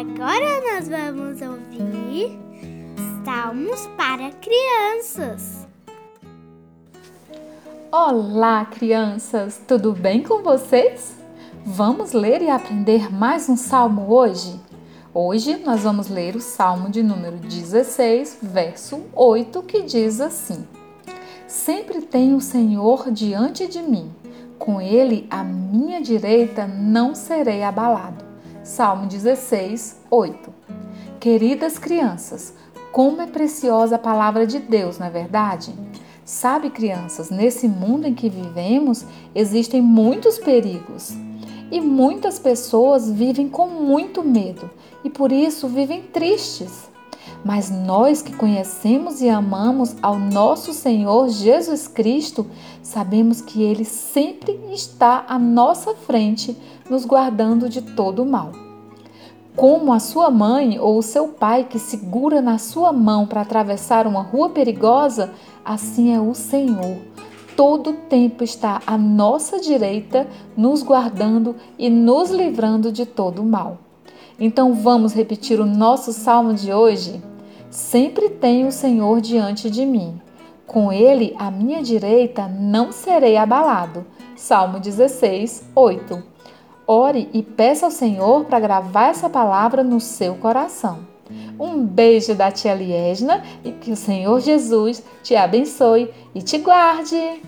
Agora nós vamos ouvir Salmos para crianças. Olá, crianças! Tudo bem com vocês? Vamos ler e aprender mais um salmo hoje? Hoje nós vamos ler o salmo de número 16, verso 8, que diz assim: Sempre tenho o Senhor diante de mim, com ele à minha direita não serei abalado. Salmo 16, 8. Queridas crianças, como é preciosa a palavra de Deus, não é verdade? Sabe, crianças, nesse mundo em que vivemos existem muitos perigos e muitas pessoas vivem com muito medo e por isso vivem tristes. Mas nós que conhecemos e amamos ao nosso Senhor Jesus Cristo, sabemos que Ele sempre está à nossa frente, nos guardando de todo o mal. Como a sua mãe ou o seu pai que segura na sua mão para atravessar uma rua perigosa, assim é o Senhor. Todo tempo está à nossa direita, nos guardando e nos livrando de todo o mal. Então vamos repetir o nosso salmo de hoje? Sempre tenho o Senhor diante de mim. Com ele à minha direita não serei abalado. Salmo 16, 8. Ore e peça ao Senhor para gravar essa palavra no seu coração. Um beijo da tia Liesna e que o Senhor Jesus te abençoe e te guarde.